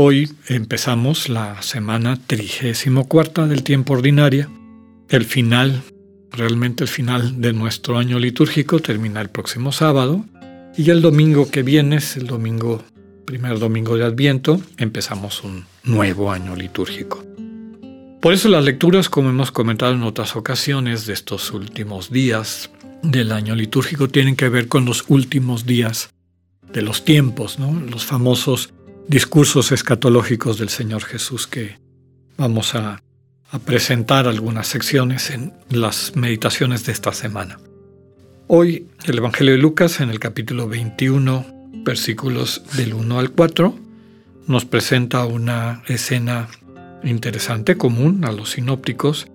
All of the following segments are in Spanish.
Hoy empezamos la semana trigésimo cuarta del tiempo ordinaria. El final, realmente el final de nuestro año litúrgico termina el próximo sábado y el domingo que viene es el domingo, primer domingo de Adviento, empezamos un nuevo año litúrgico. Por eso las lecturas, como hemos comentado en otras ocasiones de estos últimos días, del año litúrgico tienen que ver con los últimos días de los tiempos, ¿no? los famosos discursos escatológicos del Señor Jesús que vamos a, presentar algunas secciones en las meditaciones de esta semana. Hoy el Evangelio de Lucas en el capítulo 21, versículos del 1 al 4, nos presenta una escena interesante, común a los sinópticos,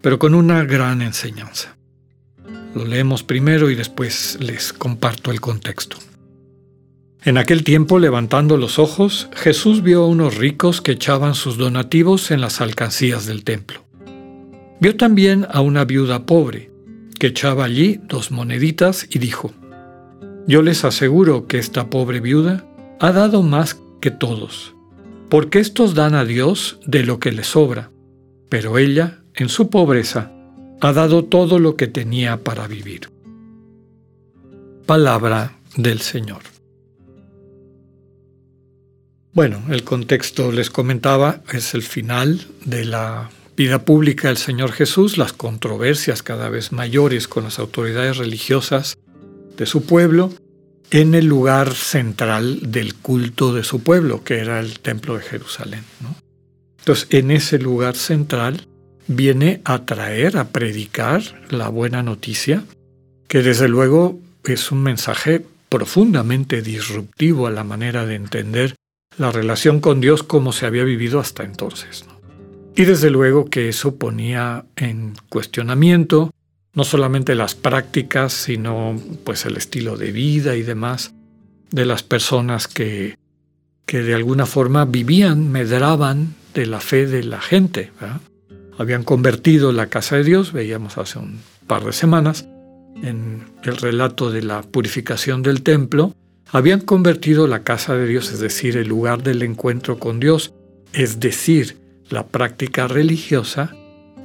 pero con una gran enseñanza. Lo leemos primero y después les comparto el contexto. En aquel tiempo, levantando los ojos, Jesús vio a unos ricos que echaban sus donativos en las alcancías del templo. Vio también a una viuda pobre, que echaba allí dos moneditas y dijo, Yo les aseguro que esta pobre viuda ha dado más que todos, porque estos dan a Dios de lo que les sobra, pero ella, en su pobreza, ha dado todo lo que tenía para vivir. Palabra del Señor. Bueno, el contexto les comentaba es el final de la vida pública del Señor Jesús, las controversias cada vez mayores con las autoridades religiosas de su pueblo en el lugar central del culto de su pueblo, que era el templo de Jerusalén. Entonces, en ese lugar central viene a traer, a predicar la buena noticia, que desde luego es un mensaje profundamente disruptivo a la manera de entender la relación con Dios como se había vivido hasta entonces. Y desde luego que eso ponía en cuestionamiento no solamente las prácticas, sino pues el estilo de vida y demás de las personas que, que de alguna forma vivían, medraban de la fe de la gente habían convertido la casa de Dios, veíamos hace un par de semanas, en el relato de la purificación del templo, habían convertido la casa de Dios, es decir, el lugar del encuentro con Dios, es decir, la práctica religiosa,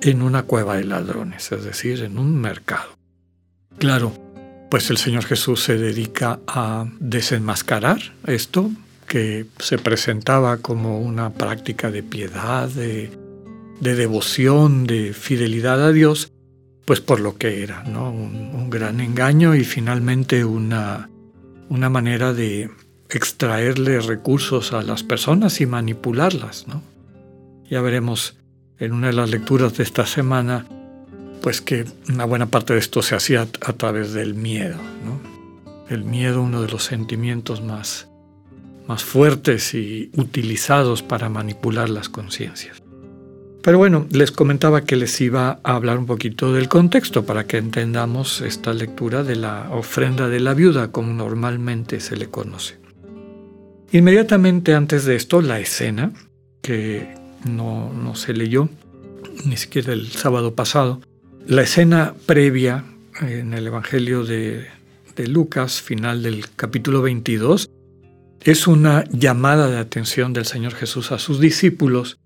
en una cueva de ladrones, es decir, en un mercado. Claro, pues el Señor Jesús se dedica a desenmascarar esto que se presentaba como una práctica de piedad, de de devoción, de fidelidad a Dios, pues por lo que era, ¿no? Un, gran engaño y finalmente una, una manera de extraerle recursos a las personas y manipularlas, ¿no? Ya veremos en una de las lecturas de esta semana, pues que una buena parte de esto se hacía a través del miedo, ¿no? El miedo, uno de los sentimientos más, más fuertes y utilizados para manipular las conciencias. Pero bueno, les comentaba que les iba a hablar un poquito del contexto para que entendamos esta lectura de la ofrenda de la viuda, como normalmente se le conoce. Inmediatamente antes de esto, la escena, que no, no se leyó, ni siquiera el sábado pasado, la escena previa en el Evangelio de, de Lucas, final del capítulo 22, es una llamada de atención del Señor Jesús a sus discípulos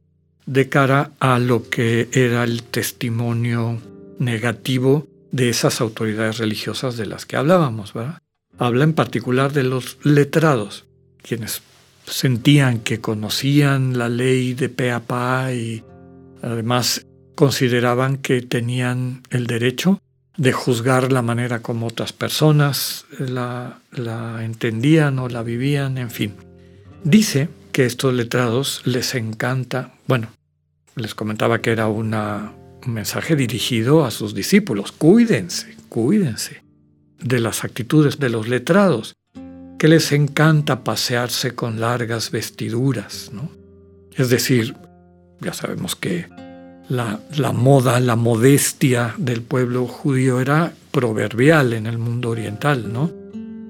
de cara a lo que era el testimonio negativo de esas autoridades religiosas de las que hablábamos. ¿verdad? Habla en particular de los letrados, quienes sentían que conocían la ley de pe a y además consideraban que tenían el derecho de juzgar la manera como otras personas la, la entendían o la vivían, en fin. Dice que estos letrados les encanta, bueno, les comentaba que era un mensaje dirigido a sus discípulos. Cuídense, cuídense de las actitudes de los letrados, que les encanta pasearse con largas vestiduras, ¿no? Es decir, Ya sabemos que la, la, moda, la modestia del pueblo judío era proverbial en el mundo oriental, ¿no?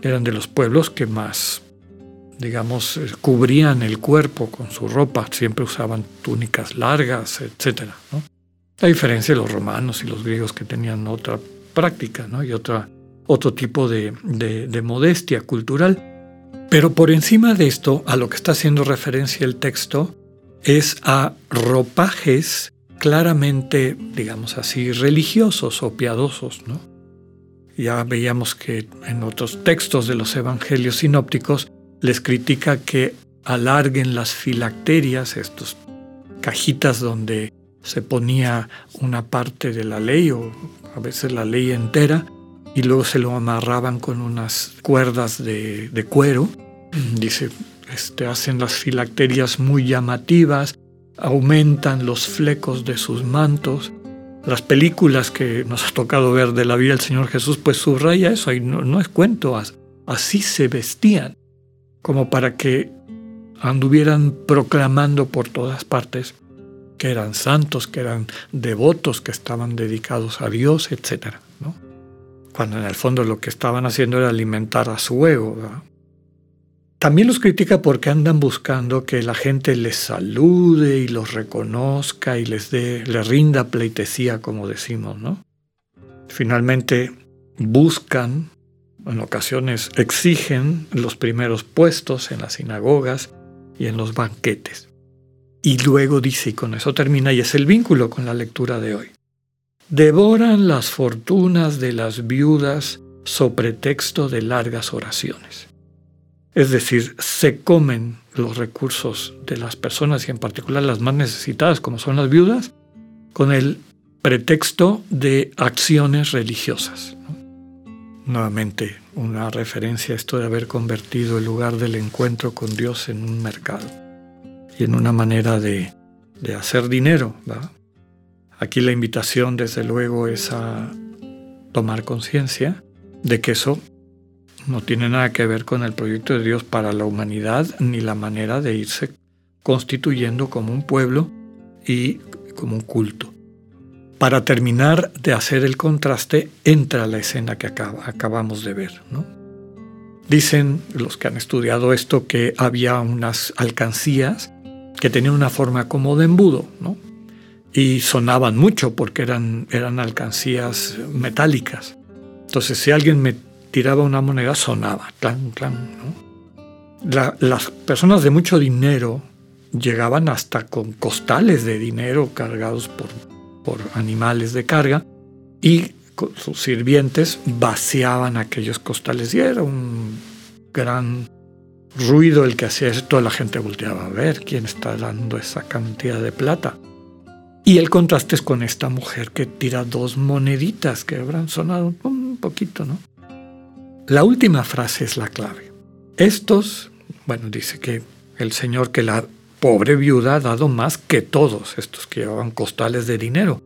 Eran de los pueblos que más, digamos, eh, cubrían el cuerpo con su ropa, siempre usaban túnicas largas, etc. A diferencia de los romanos y los griegos que tenían otra práctica ¿no? y otra, otro tipo de, de modestia cultural. Pero por encima de esto, a lo que está haciendo referencia el texto es a ropajes claramente, digamos así, religiosos o piadosos, ¿no? Ya veíamos que en otros textos de los evangelios sinópticos les critica que alarguen las filacterias, estos cajitas donde se ponía una parte de la ley o a veces la ley entera y luego se lo amarraban con unas cuerdas de, de cuero. Dice, este, hacen las filacterias muy llamativas, aumentan los flecos de sus mantos. Las películas que nos ha tocado ver de la vida del Señor Jesús, pues subraya eso, y no, es cuento, así se vestían, como para que anduvieran proclamando por todas partes que eran santos, que eran devotos, que estaban dedicados a Dios, etc. Cuando en el fondo lo que estaban haciendo era alimentar a su ego. También los critica porque andan buscando que la gente les salude y los reconozca y les dé, les rinda pleitesía, como decimos, ¿no? Finalmente buscan, en ocasiones exigen los primeros puestos en las sinagogas y en los banquetes. Y luego dice, y con eso termina, y es el vínculo con la lectura de hoy. Devoran las fortunas de las viudas sobre texto de largas oraciones. Es decir, se comen los recursos de las personas y en particular las más necesitadas, como son las viudas, con el pretexto de acciones religiosas. Nuevamente, una referencia a esto de haber convertido el lugar del encuentro con Dios en un mercado y en una manera de, hacer dinero. Aquí la invitación, desde luego, es a tomar conciencia de que eso no tiene nada que ver con el proyecto de Dios para la humanidad ni la manera de irse constituyendo como un pueblo y como un culto. Para terminar de hacer el contraste, entra la escena que acabamos de ver. Dicen los que han estudiado esto que había unas alcancías que tenían una forma como de embudo, y sonaban mucho porque eran, eran alcancías metálicas. Entonces, si alguien me tiraba una moneda sonaba, clan, clan. las personas de mucho dinero llegaban hasta con costales de dinero cargados por, por animales de carga y sus sirvientes vaciaban aquellos costales y era un gran ruido el que hacía eso. Toda la gente volteaba a ver quién está dando esa cantidad de plata. Y el contraste es con esta mujer que tira dos moneditas que habrán sonado un poquito, ¿no? La última frase es la clave. Estos, bueno, dice que el Señor, que la pobre viuda ha dado más que todos estos que llevaban costales de dinero,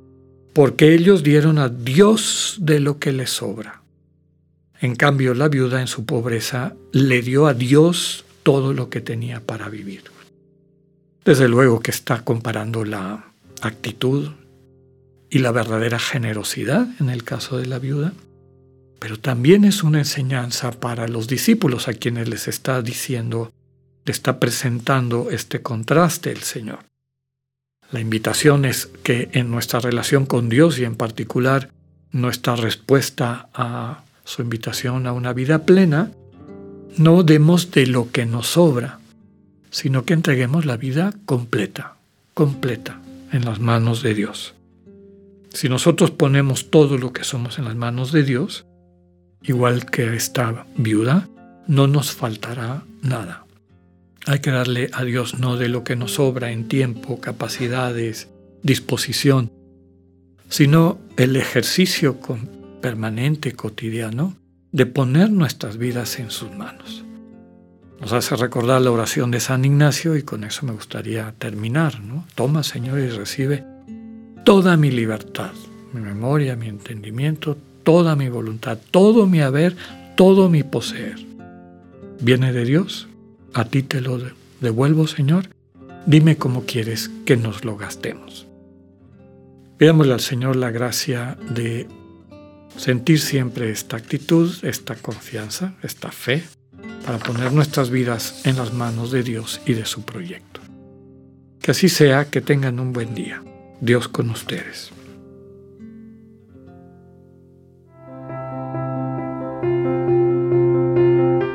porque ellos dieron a Dios de lo que les sobra. En cambio, la viuda en su pobreza le dio a Dios todo lo que tenía para vivir. Desde luego que está comparando la actitud y la verdadera generosidad en el caso de la viuda pero también es una enseñanza para los discípulos a quienes les está diciendo, está presentando este contraste el Señor. La invitación es que en nuestra relación con Dios y en particular nuestra respuesta a su invitación a una vida plena, no demos de lo que nos sobra, sino que entreguemos la vida completa, completa, en las manos de Dios. Si nosotros ponemos todo lo que somos en las manos de Dios, igual que esta viuda, no nos faltará nada. Hay que darle a Dios no de lo que nos sobra en tiempo, capacidades, disposición, sino el ejercicio permanente, cotidiano, de poner nuestras vidas en sus manos. Nos hace recordar la oración de San Ignacio y con eso me gustaría terminar. ¿no? Toma, Señor, y recibe toda mi libertad, mi memoria, mi entendimiento, toda mi voluntad, todo mi haber, todo mi poseer. Viene de Dios, a ti te lo devuelvo, Señor, Dime cómo quieres que nos lo gastemos. Pidámosle al Señor la gracia de sentir siempre esta actitud, esta confianza, esta fe, para poner nuestras vidas en las manos de Dios y de su proyecto. Que así sea, que tengan un buen día. Dios con ustedes.